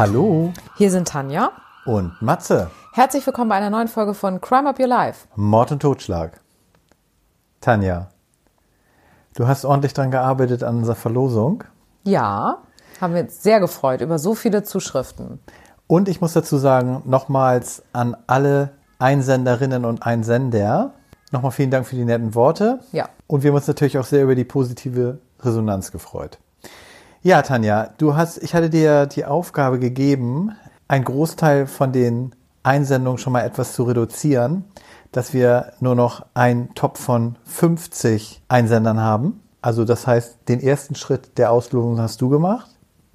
Hallo Hier sind Tanja. und Matze. Herzlich willkommen bei einer neuen Folge von Crime Up Your Life. Mord und Totschlag. Tanja, du hast ordentlich dran gearbeitet an unserer Verlosung. Ja, haben wir uns sehr gefreut über so viele Zuschriften. Und ich muss dazu sagen, nochmals an alle Einsenderinnen und Einsender, nochmal vielen Dank für die netten Worte. Ja. Und wir haben uns natürlich auch sehr über die positive Resonanz gefreut. Ja, Tanja, du hast, ich hatte dir die Aufgabe gegeben, einen Großteil von den Einsendungen schon mal etwas zu reduzieren, dass wir nur noch einen Top von 50 Einsendern haben. Also das heißt, den ersten Schritt der Auslosung hast du gemacht,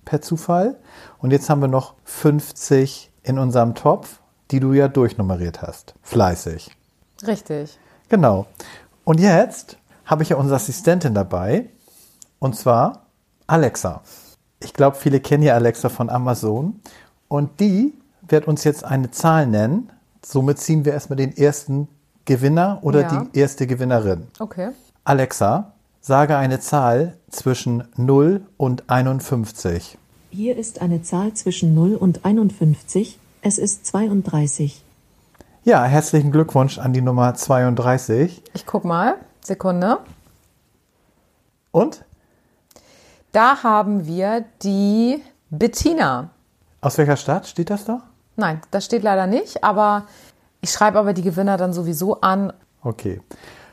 per Zufall. Und jetzt haben wir noch 50 in unserem Topf, die du ja durchnummeriert hast. Fleißig. Richtig. Genau. Und jetzt habe ich ja unsere Assistentin dabei. Und zwar Alexa. Ich glaube, viele kennen ja Alexa von Amazon. Und die wird uns jetzt eine Zahl nennen. Somit ziehen wir erstmal den ersten Gewinner oder Ja. die erste Gewinnerin. Okay. Alexa, sage eine Zahl zwischen 0 und 51. Hier ist eine Zahl zwischen 0 und 51. Es ist 32. Ja, herzlichen Glückwunsch an die Nummer 32. Ich guck mal. Sekunde. Und Da haben wir die Bettina. aus welcher Stadt steht das da? Nein, das steht leider nicht, aber ich schreibe aber die Gewinner dann sowieso an. Okay.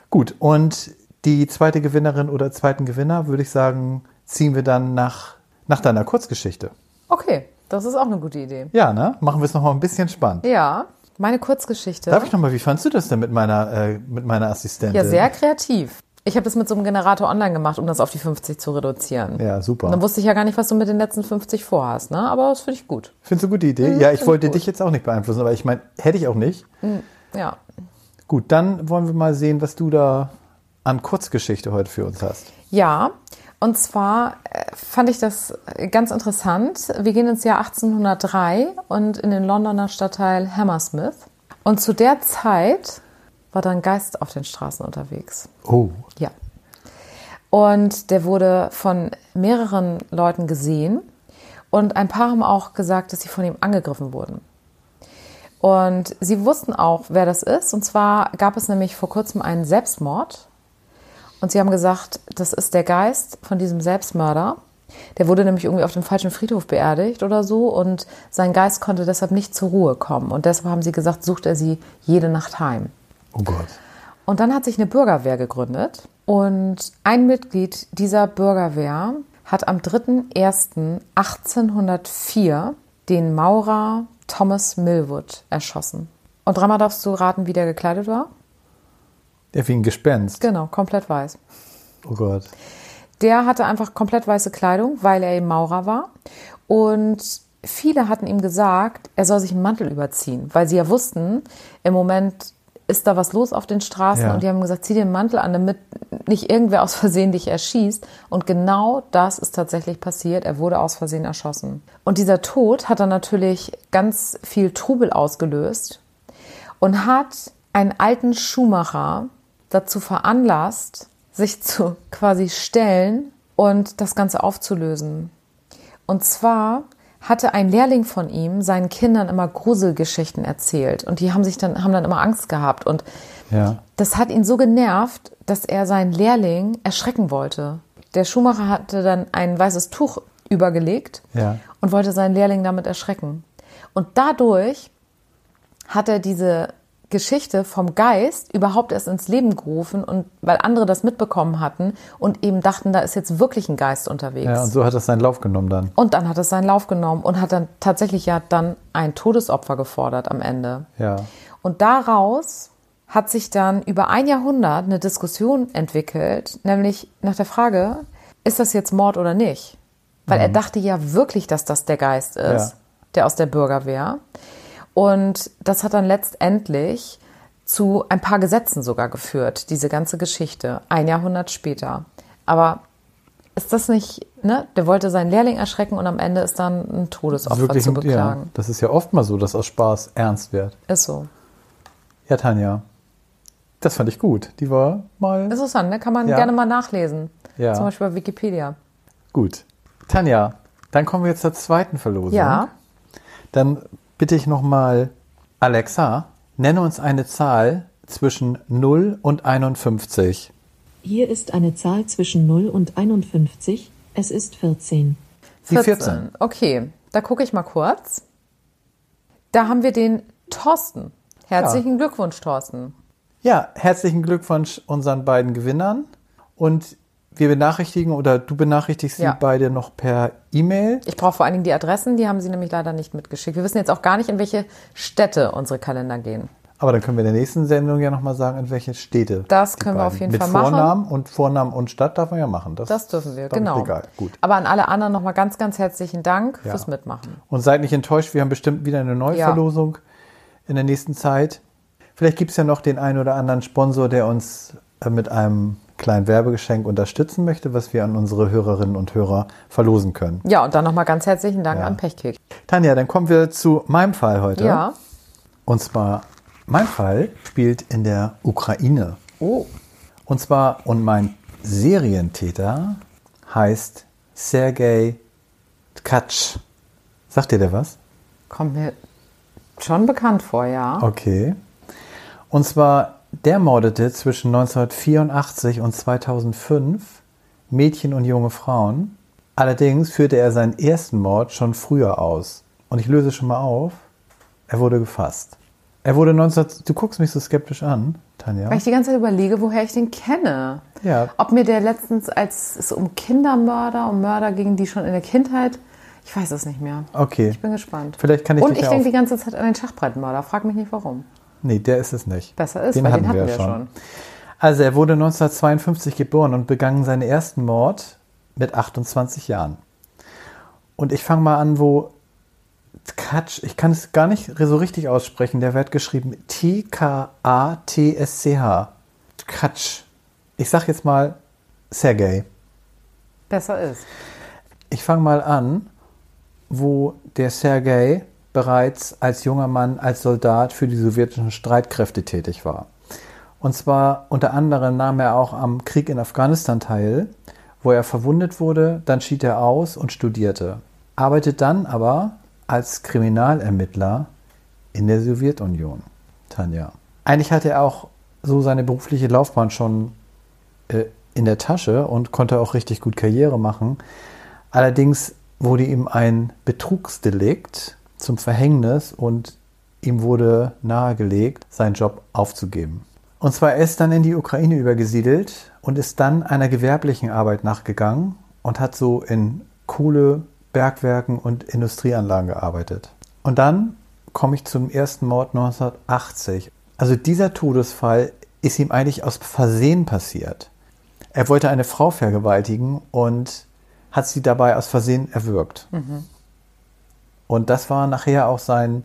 Gut, und die zweite Gewinnerin oder zweiten Gewinner, würde ich sagen, ziehen wir dann nach, nach deiner Kurzgeschichte. Okay, das ist auch eine gute Idee. Ja, ne? Machen wir es nochmal ein bisschen spannend. Ja, meine Kurzgeschichte. Darf ich nochmal, wie fandst du das denn mit meiner, äh, mit meiner Assistentin? Ja, sehr kreativ. Ich habe das mit so einem Generator online gemacht, um das auf die 50 zu reduzieren. Ja, super. Und dann wusste ich ja gar nicht, was du mit den letzten 50 vorhast, ne? Aber das finde ich gut. Findest du eine gute Idee? Mhm, ja, ich wollte ich gut. dich jetzt auch nicht beeinflussen, aber ich meine, hätte ich auch nicht. Ja. Gut, dann wollen wir mal sehen, was du da an Kurzgeschichte heute für uns hast. Ja, und zwar äh, fand ich das ganz interessant. Wir gehen ins Jahr 1803 und in den Londoner Stadtteil Hammersmith. Und zu der Zeit war da ein Geist auf den Straßen unterwegs. Oh. Ja. Und der wurde von mehreren Leuten gesehen. Und ein paar haben auch gesagt, dass sie von ihm angegriffen wurden. Und sie wussten auch, wer das ist. Und zwar gab es nämlich vor kurzem einen Selbstmord. Und sie haben gesagt, das ist der Geist von diesem Selbstmörder. Der wurde nämlich irgendwie auf dem falschen Friedhof beerdigt oder so. Und sein Geist konnte deshalb nicht zur Ruhe kommen. Und deshalb haben sie gesagt, sucht er sie jede Nacht heim. Oh Gott. Und dann hat sich eine Bürgerwehr gegründet. Und ein Mitglied dieser Bürgerwehr hat am 3.1.1804 den Maurer Thomas Millwood erschossen. Und dreimal darfst du raten, wie der gekleidet war? Der wie ein Gespenst. Genau, komplett weiß. Oh Gott. Der hatte einfach komplett weiße Kleidung, weil er eben Maurer war. Und viele hatten ihm gesagt, er soll sich einen Mantel überziehen, weil sie ja wussten, im Moment ist da was los auf den Straßen Ja. und die haben gesagt, zieh dir einen Mantel an, damit nicht irgendwer aus Versehen dich erschießt. Und genau das ist tatsächlich passiert. Er wurde aus Versehen erschossen. Und dieser Tod hat dann natürlich ganz viel Trubel ausgelöst und hat einen alten Schuhmacher dazu veranlasst, sich zu quasi stellen und das Ganze aufzulösen. Und zwar hatte ein Lehrling von ihm seinen Kindern immer Gruselgeschichten erzählt und die haben sich dann haben dann immer Angst gehabt und Ja. das hat ihn so genervt, dass er seinen Lehrling erschrecken wollte. Der Schuhmacher hatte dann ein weißes Tuch übergelegt Ja. und wollte seinen Lehrling damit erschrecken. Und dadurch hat er diese Geschichte vom Geist überhaupt erst ins Leben gerufen und weil andere das mitbekommen hatten und eben dachten, da ist jetzt wirklich ein Geist unterwegs. Ja, und so hat das seinen Lauf genommen dann. Und dann hat es seinen Lauf genommen und hat dann tatsächlich ja dann ein Todesopfer gefordert am Ende. Ja. Und daraus hat sich dann über ein Jahrhundert eine Diskussion entwickelt, nämlich nach der Frage, ist das jetzt Mord oder nicht? Weil er dachte ja wirklich, dass das der Geist ist, Mhm. Ja. der aus der Bürgerwehr. Und das hat dann letztendlich zu ein paar Gesetzen sogar geführt, diese ganze Geschichte, ein Jahrhundert später. Aber ist das nicht, ne? Der wollte seinen Lehrling erschrecken und am Ende ist dann ein Todesopfer Wirklich, zu ja, beklagen. das ist ja oft mal so, dass aus Spaß ernst wird. Ist so. Ja, Tanja, das fand ich gut. Die war mal Interessant, ne? Kann man Ja. gerne mal nachlesen. Ja. Zum Beispiel bei Wikipedia. gut. Tanja, dann kommen wir jetzt zur zweiten Verlosung. Ja. Dann bitte ich nochmal, Alexa, nenne uns eine Zahl zwischen 0 und 51. Hier ist eine Zahl zwischen 0 und 51. Es ist 14. Die 14. Okay, da gucke ich mal kurz. Da haben wir den Thorsten. Herzlichen Glückwunsch, Thorsten. Ja, herzlichen Glückwunsch unseren beiden Gewinnern. Und wir benachrichtigen oder du benachrichtigst Ja. sie beide noch per E-Mail. Ich brauche vor allen Dingen die Adressen, die haben sie nämlich leider nicht mitgeschickt. Wir wissen jetzt auch gar nicht, in welche Städte unsere Kalender gehen. Aber dann können wir in der nächsten Sendung ja nochmal sagen, in welche Städte. Das können wir auf jeden Mit Fall machen. Vornamen und Vornamen und Stadt darf man ja machen. Das, Das dürfen wir, genau. Egal. Gut. Aber an alle anderen nochmal ganz, ganz herzlichen Dank Ja. fürs Mitmachen. Und seid nicht enttäuscht, wir haben bestimmt wieder eine neue Ja. Verlosung in der nächsten Zeit. Vielleicht gibt es ja noch den einen oder anderen Sponsor, der uns äh, mit einem kleinen Werbegeschenk unterstützen möchte, was wir an unsere Hörerinnen und Hörer verlosen können. Ja, und dann nochmal ganz herzlichen Dank Ja. an Pechkick. Tanja, dann kommen wir zu meinem Fall heute. Ja. Und zwar, mein Fall spielt in der Ukraine. Oh. Und zwar, und mein Serientäter heißt Sergei Tkatsch. Sagt dir der was? Kommt mir schon bekannt vor, ja. Okay. Und zwar, der mordete zwischen 1984 und 2005 Mädchen und junge Frauen. Allerdings führte er seinen ersten Mord schon früher aus. Und ich löse schon mal auf, er wurde gefasst. Er wurde 19... Du guckst mich so skeptisch an, Tanja. Weil ich die ganze Zeit überlege, woher ich den kenne. Ja. Ob mir der letztens, als es um Kindermörder, um Mörder ging, die schon in der Kindheit, ich weiß es nicht mehr. Okay. Ich bin gespannt. Vielleicht kann ich Und ich denke die ganze Zeit an den Schachbrettmörder. Frag mich nicht warum. Nee, der ist es nicht. Besser ist, weil den hatten wir ja schon. Also er wurde 1952 geboren und begann seinen ersten Mord mit 28 Jahren. Und ich fange mal an, wo Tkatsch, ich kann es gar nicht so richtig aussprechen, der wird geschrieben T-K-A-T-S-C-H. Tkatsch. Ich sag jetzt mal Sergei. Besser ist. Ich fange mal an, wo der Sergei bereits als junger Mann als Soldat für die sowjetischen Streitkräfte tätig war. Und zwar unter anderem nahm er auch am Krieg in Afghanistan teil, wo er verwundet wurde, dann schied er aus und studierte. Arbeitet dann aber als Kriminalermittler in der Sowjetunion. Tanja. Eigentlich hatte er auch so seine berufliche Laufbahn schon äh, in der Tasche und konnte auch richtig gut Karriere machen. Allerdings wurde ihm ein Betrugsdelikt zum Verhängnis und ihm wurde nahegelegt, seinen Job aufzugeben. Und zwar ist dann in die Ukraine übergesiedelt und ist dann einer gewerblichen Arbeit nachgegangen und hat so in Kohle, Bergwerken und Industrieanlagen gearbeitet. Und dann komme ich zum ersten Mord 1980. Also dieser Todesfall ist ihm eigentlich aus Versehen passiert. Er wollte eine Frau vergewaltigen und hat sie dabei aus Versehen erwürgt. Und das war nachher auch sein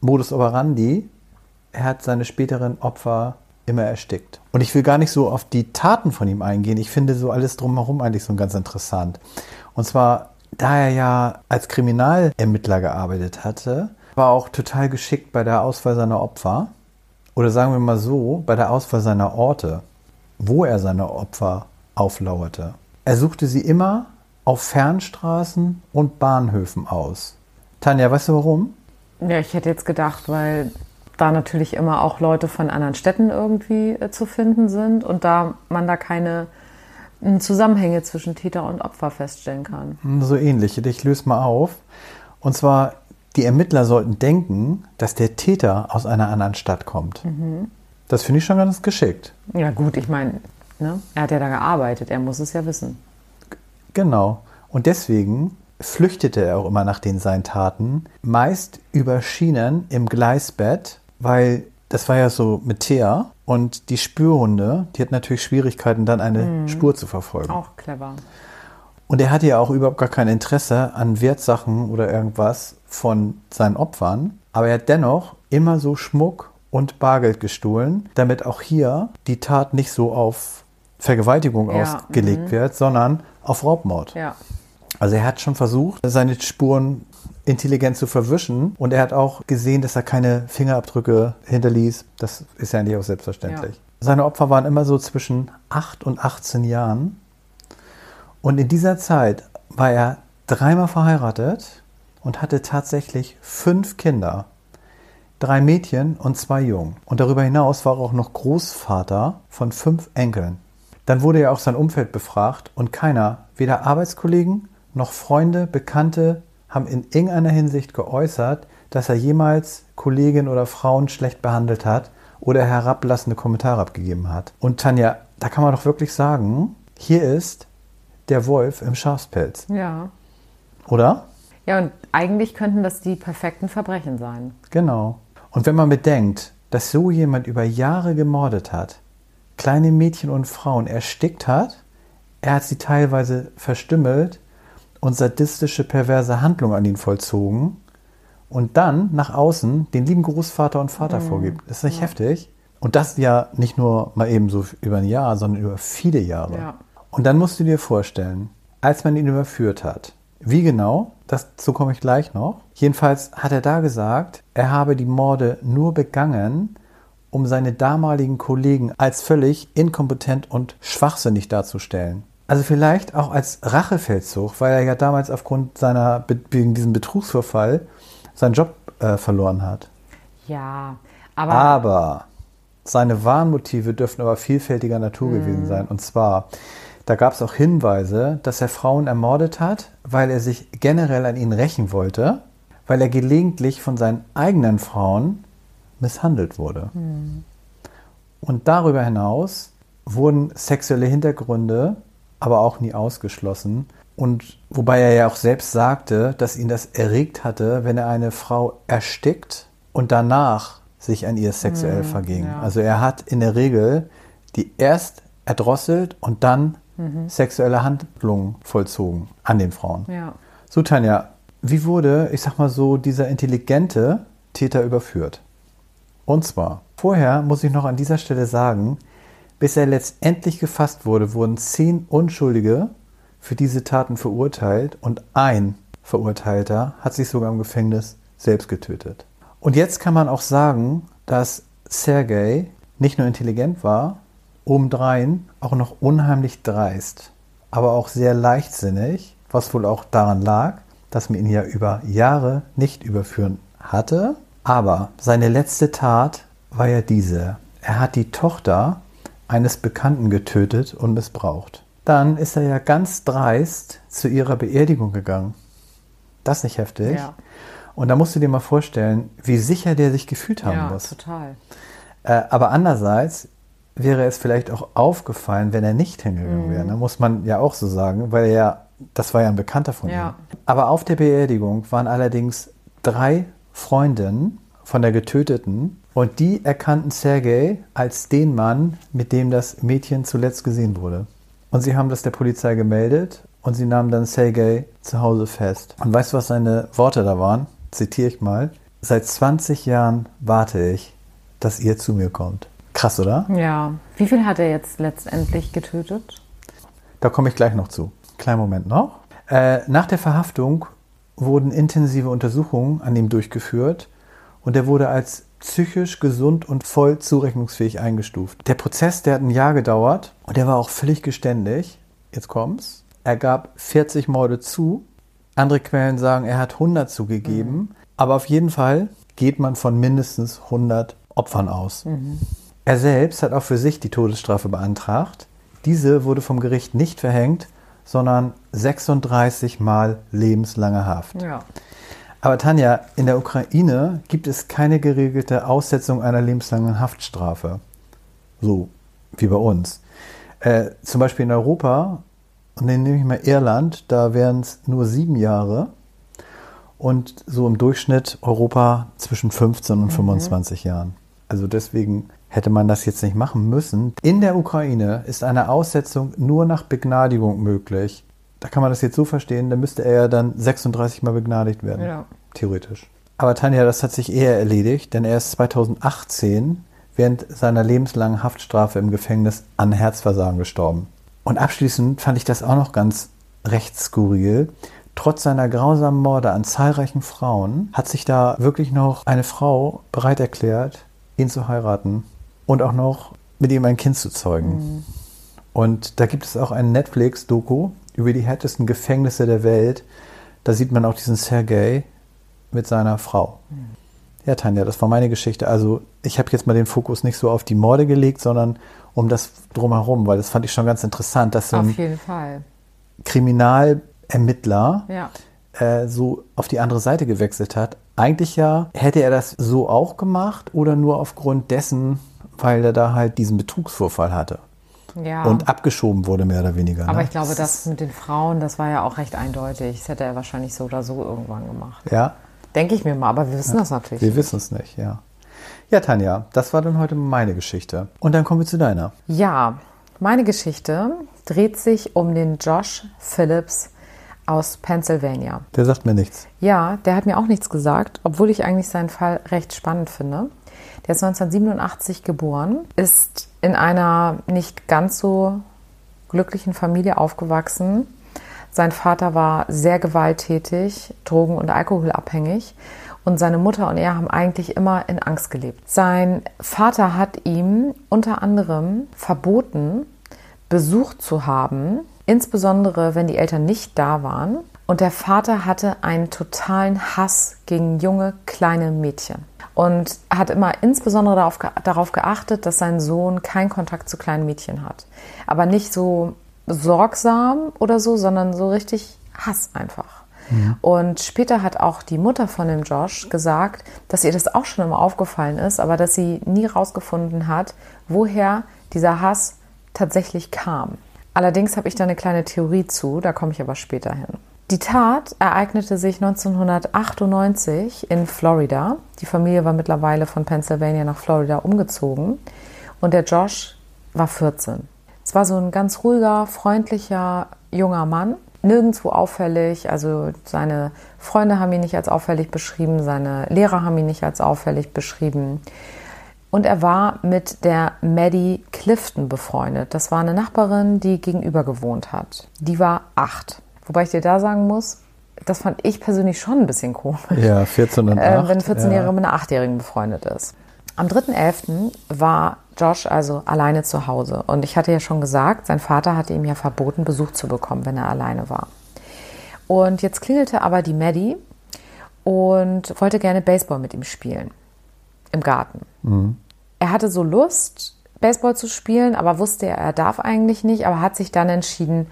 Modus operandi. Er hat seine späteren Opfer immer erstickt. Und ich will gar nicht so auf die Taten von ihm eingehen. Ich finde so alles drumherum eigentlich so ganz interessant. Und zwar, da er ja als Kriminalermittler gearbeitet hatte, war auch total geschickt bei der Auswahl seiner Opfer. Oder sagen wir mal so, bei der Auswahl seiner Orte, wo er seine Opfer auflauerte. Er suchte sie immer auf Fernstraßen und Bahnhöfen aus. Tanja, weißt du warum? Ja, ich hätte jetzt gedacht, weil da natürlich immer auch Leute von anderen Städten irgendwie äh, zu finden sind und da man da keine äh, Zusammenhänge zwischen Täter und Opfer feststellen kann. So ähnlich. Ich löse mal auf. Und zwar, die Ermittler sollten denken, dass der Täter aus einer anderen Stadt kommt. Das finde ich schon ganz geschickt. Ja gut, ich meine, ne? er hat ja da gearbeitet, er muss es ja wissen. Genau. Und deswegen flüchtete er auch immer nach den seinen Taten, meist über Schienen im Gleisbett, weil das war ja so mit Teer und die Spürhunde, die hatten natürlich Schwierigkeiten, dann eine Spur zu verfolgen. Auch clever. Und er hatte ja auch überhaupt gar kein Interesse an Wertsachen oder irgendwas von seinen Opfern. Aber er hat dennoch immer so Schmuck und Bargeld gestohlen, damit auch hier die Tat nicht so auf Vergewaltigung Ja, ausgelegt wird, sondern auf Raubmord. Ja. Also er hat schon versucht, seine Spuren intelligent zu verwischen und er hat auch gesehen, dass er keine Fingerabdrücke hinterließ. Das ist ja eigentlich auch selbstverständlich. Ja. Seine Opfer waren immer so zwischen 8 und 18 Jahren und in dieser Zeit war er dreimal verheiratet und hatte tatsächlich fünf Kinder. Drei Mädchen und zwei Jungen. Und darüber hinaus war er auch noch Großvater von fünf Enkeln. Dann wurde er auch sein Umfeld befragt und keiner, weder Arbeitskollegen noch Freunde, Bekannte, haben in irgendeiner Hinsicht geäußert, dass er jemals Kolleginnen oder Frauen schlecht behandelt hat oder herablassende Kommentare abgegeben hat. Und Tanja, da kann man doch wirklich sagen, hier ist der Wolf im Schafspelz. Ja. Oder? Ja, und eigentlich könnten das die perfekten Verbrechen sein. Genau. Und wenn man bedenkt, dass so jemand über Jahre gemordet hat, kleine Mädchen und Frauen erstickt hat, er hat sie teilweise verstümmelt und sadistische, perverse Handlungen an ihn vollzogen und dann nach außen den lieben Großvater und Vater vorgibt. Das ist nicht heftig. Und das ja nicht nur mal eben so über ein Jahr, sondern über viele Jahre. Ja. Und dann musst du dir vorstellen, als man ihn überführt hat, wie genau, dazu komme ich gleich noch. Jedenfalls hat er da gesagt, er habe die Morde nur begangen, um seine damaligen Kollegen als völlig inkompetent und schwachsinnig darzustellen. Also vielleicht auch als Rachefeldzug, weil er ja damals aufgrund seiner, wegen diesem Betrugsvorfall seinen Job äh, verloren hat. Ja, aber, Aber seine Warnmotive dürften aber vielfältiger Natur gewesen sein. Und zwar, da gab es auch Hinweise, dass er Frauen ermordet hat, weil er sich generell an ihnen rächen wollte, weil er gelegentlich von seinen eigenen Frauen misshandelt wurde. Und darüber hinaus wurden sexuelle Hintergründe aber auch nie ausgeschlossen. Und wobei er ja auch selbst sagte, dass ihn das erregt hatte, wenn er eine Frau erstickt und danach sich an ihr sexuell verging. ja. Also er hat in der Regel die erst erdrosselt und dann sexuelle Handlungen vollzogen an den Frauen. ja. So, Tanja, wie wurde, ich sag mal so, dieser intelligente Täter überführt? Und zwar, vorher muss ich noch an dieser Stelle sagen, bis er letztendlich gefasst wurde, wurden zehn Unschuldige für diese Taten verurteilt und ein Verurteilter hat sich sogar im Gefängnis selbst getötet. Und jetzt kann man auch sagen, dass Sergei nicht nur intelligent war, obendrein auch noch unheimlich dreist, aber auch sehr leichtsinnig, was wohl auch daran lag, dass man ihn ja über Jahre nicht überführen hatte. Aber seine letzte Tat war ja diese. Er hat die Tochter eines Bekannten getötet und missbraucht. Dann ist er ja ganz dreist zu ihrer Beerdigung gegangen. Das nicht heftig? Ja. Und da musst du dir mal vorstellen, wie sicher der sich gefühlt haben Ja, muss. total. Äh, aber andererseits wäre es vielleicht auch aufgefallen, wenn er nicht hingegangen wäre. Ne? Muss man ja auch so sagen, weil er ja, das war ja ein Bekannter von Ja. ihm. Aber auf der Beerdigung waren allerdings drei Freundinnen von der Getöteten und die erkannten Sergei als den Mann, mit dem das Mädchen zuletzt gesehen wurde. Und sie haben das der Polizei gemeldet und sie nahmen dann Sergei zu Hause fest. Und weißt du, was seine Worte da waren? Zitiere ich mal. Seit 20 Jahren warte ich, dass ihr zu mir kommt. Krass, oder? Ja. Wie viel hat er jetzt letztendlich getötet? Da komme ich gleich noch zu. Kleinen Moment noch. Äh, nach der Verhaftung wurden intensive Untersuchungen an ihm durchgeführt und er wurde als psychisch gesund und voll zurechnungsfähig eingestuft. Der Prozess, der hat ein Jahr gedauert und er war auch völlig geständig. Jetzt kommt's. Er gab 40 Morde zu. Andere Quellen sagen, er hat 100 zugegeben. Aber auf jeden Fall geht man von mindestens 100 Opfern aus. Er selbst hat auch für sich die Todesstrafe beantragt. Diese wurde vom Gericht nicht verhängt, sondern 36 Mal lebenslange Haft. Ja. Aber Tanja, in der Ukraine gibt es keine geregelte Aussetzung einer lebenslangen Haftstrafe. So wie bei uns. Äh, zum Beispiel in Europa, und dann nehme ich mal Irland, da wären es nur sieben Jahre. Und so im Durchschnitt Europa zwischen 15 und 25 Jahren. Also deswegen hätte man das jetzt nicht machen müssen. In der Ukraine ist eine Aussetzung nur nach Begnadigung möglich. Da kann man das jetzt so verstehen, da müsste er ja dann 36 Mal begnadigt werden. Ja. Theoretisch. Aber Tanja, das hat sich eher erledigt, denn er ist 2018 während seiner lebenslangen Haftstrafe im Gefängnis an Herzversagen gestorben. Und abschließend fand ich das auch noch ganz recht skurril. Trotz seiner grausamen Morde an zahlreichen Frauen hat sich da wirklich noch eine Frau bereit erklärt, ihn zu heiraten und auch noch mit ihm ein Kind zu zeugen. Und da gibt es auch ein Netflix-Doku über die härtesten Gefängnisse der Welt. Da sieht man auch diesen Sergei, mit seiner Frau. Ja, Tanja, das war meine Geschichte. Also ich habe jetzt mal den Fokus nicht so auf die Morde gelegt, sondern um das drumherum, weil das fand ich schon ganz interessant, dass so Auf ein jeden Fall. Kriminalermittler Ja. äh, so auf die andere Seite gewechselt hat. Eigentlich ja, hätte er das so auch gemacht oder nur aufgrund dessen, weil er da halt diesen Betrugsvorfall hatte Ja. und abgeschoben wurde, mehr oder weniger. Aber ne? ich glaube, das mit den Frauen, das war ja auch recht eindeutig. Das hätte er wahrscheinlich so oder so irgendwann gemacht. Ja, Denke ich mir mal, aber wir wissen das natürlich. wir wissen es nicht, ja. Ja, Tanja, das war dann heute meine Geschichte. Und dann kommen wir zu deiner. Ja, meine Geschichte dreht sich um den Josh Phillips aus Pennsylvania. Der sagt mir nichts. Ja, der hat mir auch nichts gesagt, obwohl ich eigentlich seinen Fall recht spannend finde. Der ist 1987 geboren, ist in einer nicht ganz so glücklichen Familie aufgewachsen. Sein Vater war sehr gewalttätig, drogen- und alkoholabhängig und seine Mutter und er haben eigentlich immer in Angst gelebt. Sein Vater hat ihm unter anderem verboten, Besuch zu haben, insbesondere wenn die Eltern nicht da waren. Und der Vater hatte einen totalen Hass gegen junge, kleine Mädchen. Und hat immer insbesondere darauf, darauf geachtet, dass sein Sohn keinen Kontakt zu kleinen Mädchen hat. Aber nicht so sorgsam oder so, sondern so richtig Hass einfach. Und später hat auch die Mutter von dem Josh gesagt, dass ihr das auch schon immer aufgefallen ist, aber dass sie nie rausgefunden hat, woher dieser Hass tatsächlich kam. Allerdings habe ich da eine kleine Theorie zu, da komme ich aber später hin. Die Tat ereignete sich 1998 in Florida. Die Familie war mittlerweile von Pennsylvania nach Florida umgezogen und der Josh war 14. Es war so ein ganz ruhiger, freundlicher junger Mann, nirgendwo auffällig. Also seine Freunde haben ihn nicht als auffällig beschrieben, seine Lehrer haben ihn nicht als auffällig beschrieben. Und er war mit der Maddie Clifton befreundet. Das war eine Nachbarin, die gegenüber gewohnt hat. Die war acht. Wobei ich dir da sagen muss, das fand ich persönlich schon ein bisschen komisch Ja, 14 und 8. äh, wenn ein 14-Jähriger ja. mit einer 8-Jährigen befreundet ist. Am 3.11. war Josh also alleine zu Hause. Und ich hatte ja schon gesagt, sein Vater hatte ihm ja verboten, Besuch zu bekommen, wenn er alleine war. Und jetzt klingelte aber die Maddie und wollte gerne Baseball mit ihm spielen. Im Garten. Er hatte so Lust, Baseball zu spielen, aber wusste, er darf eigentlich nicht, aber hat sich dann entschieden,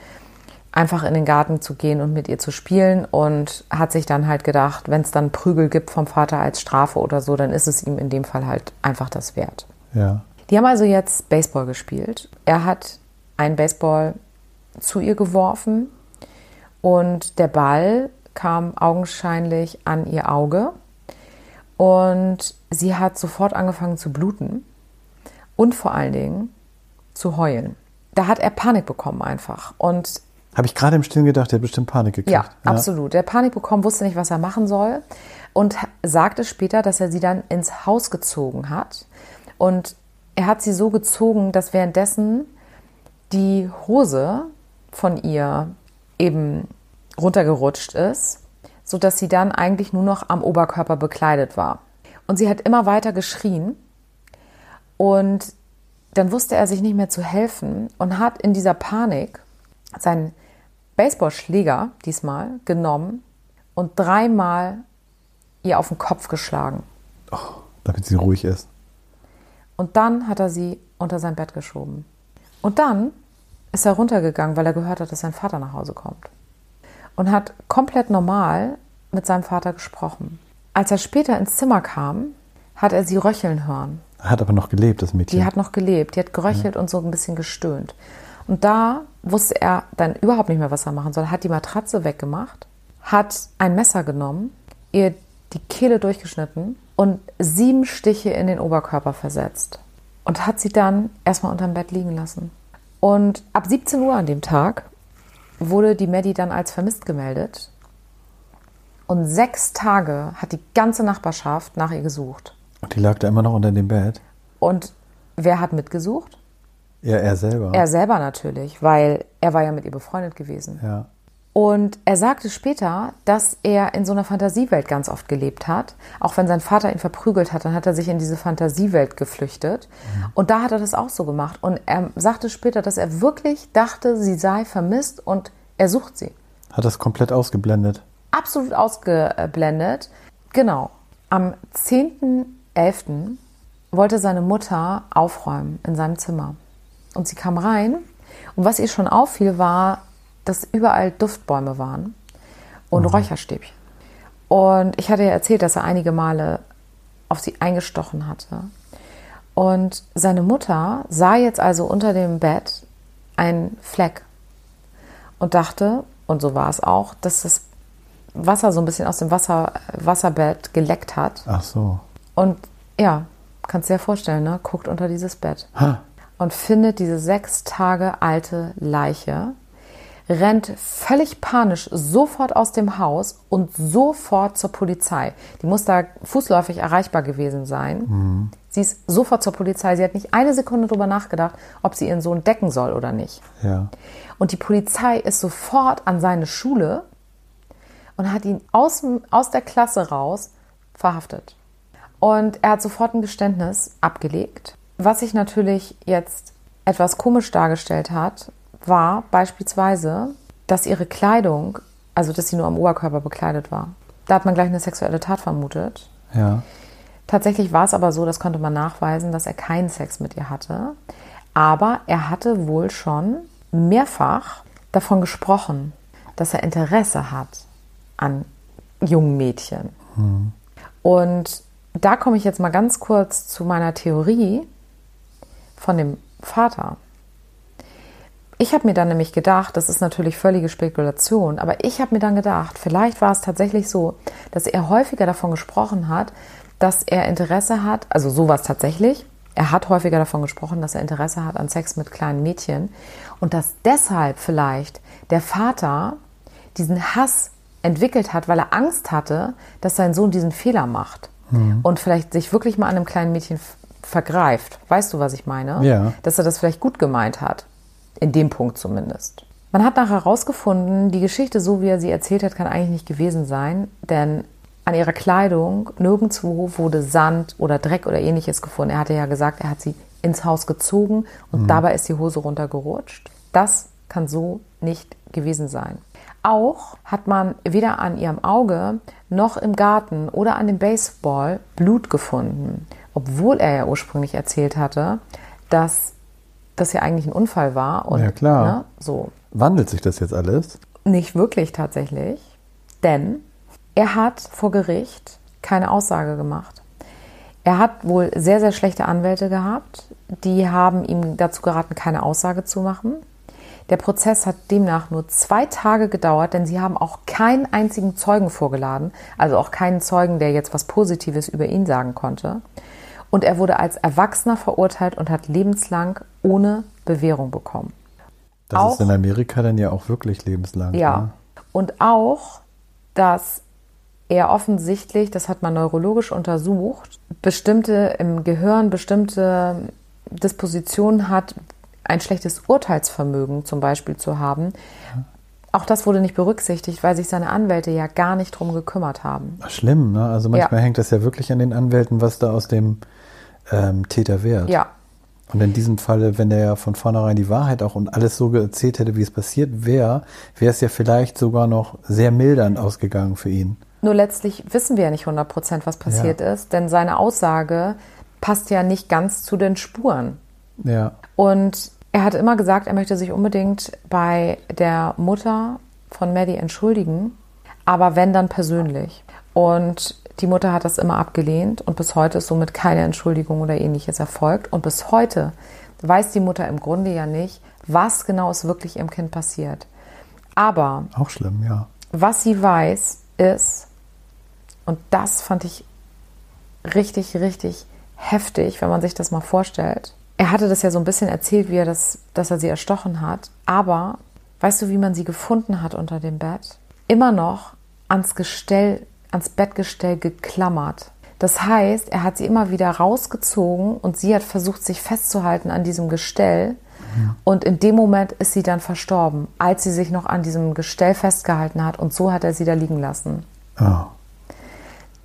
einfach in den Garten zu gehen und mit ihr zu spielen und hat sich dann halt gedacht, wenn es dann Prügel gibt vom Vater als Strafe oder so, dann ist es ihm in dem Fall halt einfach das wert. Ja. Die haben also jetzt Baseball gespielt. Er hat einen Baseball zu ihr geworfen und der Ball kam augenscheinlich an ihr Auge und sie hat sofort angefangen zu bluten und vor allen Dingen zu heulen. Da hat er Panik bekommen einfach und Habe ich gerade im Stillen gedacht, der hat bestimmt Panik gekriegt. ja, absolut. Der hat Panik bekommen, wusste nicht, was er machen soll und sagte später, dass er sie dann ins Haus gezogen hat. Und er hat sie so gezogen, dass währenddessen die Hose von ihr eben runtergerutscht ist, sodass sie dann eigentlich nur noch am Oberkörper bekleidet war. Und sie hat immer weiter geschrien und dann wusste er sich nicht mehr zu helfen und hat in dieser Panik seinen Baseballschläger diesmal genommen und dreimal ihr auf den Kopf geschlagen. Damit sie ruhig ist. Und dann hat er sie unter sein Bett geschoben. Und dann ist er runtergegangen, weil er gehört hat, dass sein Vater nach Hause kommt. Und hat komplett normal mit seinem Vater gesprochen. Als er später ins Zimmer kam, hat er sie röcheln hören. Hat aber noch gelebt, das Mädchen. Die hat noch gelebt, die hat geröchelt und so ein bisschen gestöhnt. Und da wusste er dann überhaupt nicht mehr, was er machen soll. Hat die Matratze weggemacht, hat ein Messer genommen, ihr die Kehle durchgeschnitten und sieben Stiche in den Oberkörper versetzt. Und hat sie dann erstmal unterm Bett liegen lassen. Und ab 17 Uhr an dem Tag wurde die Maddie dann als vermisst gemeldet. Und sechs Tage hat die ganze Nachbarschaft nach ihr gesucht. Und die lag da immer noch unter dem Bett. Und wer hat mitgesucht? Ja, er selber. Er selber natürlich, weil er war ja mit ihr befreundet gewesen. ja. Und er sagte später, dass er in so einer Fantasiewelt ganz oft gelebt hat. Auch wenn sein Vater ihn verprügelt hat, dann hat er sich in diese Fantasiewelt geflüchtet. Und da hat er das auch so gemacht. Und er sagte später, dass er wirklich dachte, sie sei vermisst und er sucht sie. Hat das komplett ausgeblendet. Absolut ausgeblendet. Genau. Am 10.11. wollte seine Mutter aufräumen in seinem Zimmer. Und sie kam rein. Und was ihr schon auffiel, war, dass überall Duftbäume waren und Räucherstäbchen. Und ich hatte ja erzählt, dass er einige Male auf sie eingestochen hatte. Und seine Mutter sah jetzt also unter dem Bett einen Fleck und dachte, und so war es auch, dass das Wasser so ein bisschen aus dem Wasser, Wasserbett geleckt hat. Ach so. Und ja, kannst dir ja vorstellen, ne? guckt unter dieses Bett Ha. Und findet diese sechs Tage alte Leiche, rennt völlig panisch sofort aus dem Haus und sofort zur Polizei. Die muss da fußläufig erreichbar gewesen sein. Sie ist sofort zur Polizei. Sie hat nicht eine Sekunde darüber nachgedacht, ob sie ihren Sohn decken soll oder nicht. Ja. Und die Polizei ist sofort an seine Schule und hat ihn aus, aus der Klasse raus verhaftet. Und er hat sofort ein Geständnis abgelegt. Was sich natürlich jetzt etwas komisch dargestellt hat, war beispielsweise, dass ihre Kleidung, also dass sie nur am Oberkörper bekleidet war. Da hat man gleich eine sexuelle Tat vermutet. Ja. Tatsächlich war es aber so, das konnte man nachweisen, dass er keinen Sex mit ihr hatte. Aber er hatte wohl schon mehrfach davon gesprochen, dass er Interesse hat an jungen Mädchen. Und da komme ich jetzt mal ganz kurz zu meiner Theorie von dem Vater. Ich habe mir dann nämlich gedacht, das ist natürlich völlige Spekulation, aber ich habe mir dann gedacht, vielleicht war es tatsächlich so, dass er häufiger davon gesprochen hat, dass er Interesse hat, also so war es tatsächlich, er hat häufiger davon gesprochen, dass er Interesse hat an Sex mit kleinen Mädchen und dass deshalb vielleicht der Vater diesen Hass entwickelt hat, weil er Angst hatte, dass sein Sohn diesen Fehler macht und vielleicht sich wirklich mal an einem kleinen Mädchen vergreift. Weißt du, was ich meine? Ja. Dass er das vielleicht gut gemeint hat. In dem Punkt zumindest. Man hat nachher herausgefunden, die Geschichte, so wie er sie erzählt hat, kann eigentlich nicht gewesen sein, denn an ihrer Kleidung nirgendwo wurde Sand oder Dreck oder ähnliches gefunden. Er hatte ja gesagt, er hat sie ins Haus gezogen und dabei ist die Hose runtergerutscht. Das kann so nicht gewesen sein. Auch hat man weder an ihrem Auge noch im Garten oder an dem Baseball Blut gefunden, obwohl er ja ursprünglich erzählt hatte, dass das ja eigentlich ein Unfall war. Und, Ja, klar. Ne, so. Wandelt sich das jetzt alles? Nicht wirklich tatsächlich, denn er hat vor Gericht keine Aussage gemacht. Er hat wohl sehr, sehr schlechte Anwälte gehabt. Die haben ihm dazu geraten, keine Aussage zu machen. Der Prozess hat demnach nur zwei Tage gedauert, denn sie haben auch keinen einzigen Zeugen vorgeladen, also auch keinen Zeugen, der jetzt was Positives über ihn sagen konnte. Und er wurde als Erwachsener verurteilt und hat lebenslang ohne Bewährung bekommen. Das Auch- ist in Amerika dann ja auch wirklich lebenslang. Ja. Ne? Und auch, dass er offensichtlich, das hat man neurologisch untersucht, bestimmte im Gehirn bestimmte Dispositionen hat, ein schlechtes Urteilsvermögen zum Beispiel zu haben. Auch das wurde nicht berücksichtigt, weil sich seine Anwälte ja gar nicht drum gekümmert haben. Schlimm, ne? Also manchmal Ja. hängt das ja wirklich an den Anwälten, was da aus dem ähm, Täter wird. Ja, Und in diesem Falle, wenn er ja von vornherein die Wahrheit auch und alles so erzählt hätte, wie es passiert wäre, wäre es ja vielleicht sogar noch sehr mildernd ausgegangen für ihn. Nur letztlich wissen wir ja nicht 100 Prozent, was passiert ist, denn seine Aussage passt ja nicht ganz zu den Spuren. Ja. Und er hat immer gesagt, er möchte sich unbedingt bei der Mutter von Maddie entschuldigen, aber wenn dann persönlich. Und die Mutter hat das immer abgelehnt und bis heute ist somit keine Entschuldigung oder ähnliches erfolgt. Und bis heute weiß die Mutter im Grunde ja nicht, was genau ist wirklich ihrem Kind passiert. Aber Auch schlimm, ja. was sie weiß, ist, und das fand ich richtig, richtig heftig, wenn man sich das mal vorstellt. Er hatte das ja so ein bisschen erzählt, wie er das, dass er sie erstochen hat. Aber weißt du, wie man sie gefunden hat unter dem Bett? Immer noch ans Gestell, ans Bettgestell geklammert. Das heißt, er hat sie immer wieder rausgezogen und sie hat versucht, sich festzuhalten an diesem Gestell. Und in dem Moment ist sie dann verstorben, als sie sich noch an diesem Gestell festgehalten hat. Und so hat er sie da liegen lassen. Oh.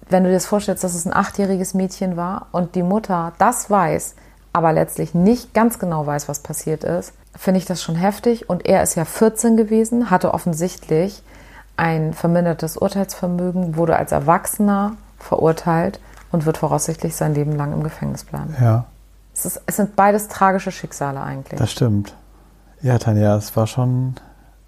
Wenn du dir das vorstellst, dass es ein achtjähriges Mädchen war und die Mutter das weiß, aber letztlich nicht ganz genau weiß, was passiert ist, finde ich das schon heftig. Und er ist ja 14 gewesen, hatte offensichtlich ein vermindertes Urteilsvermögen, wurde als Erwachsener verurteilt und wird voraussichtlich sein Leben lang im Gefängnis bleiben. Ja, Es, ist, es sind beides tragische Schicksale eigentlich. das stimmt. Ja, Tanja, es war schon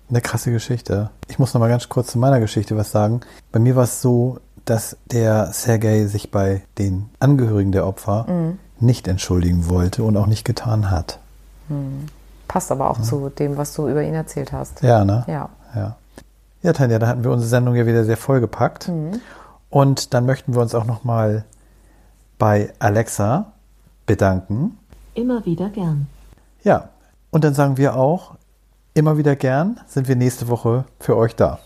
eine krasse Geschichte. Ich muss noch mal ganz kurz zu meiner Geschichte was sagen. Bei mir war es so, dass der Sergei sich bei den Angehörigen der Opfer nicht entschuldigen wollte und auch nicht getan hat. Passt aber auch zu dem, was du über ihn erzählt hast. Ja, ne? Ja. Ja. Ja, Tanja, da hatten wir unsere Sendung ja wieder sehr vollgepackt. Und dann möchten wir uns auch noch mal bei Alexa bedanken. Immer wieder gern. Ja, und dann sagen wir auch, immer wieder gern sind wir nächste Woche für euch da.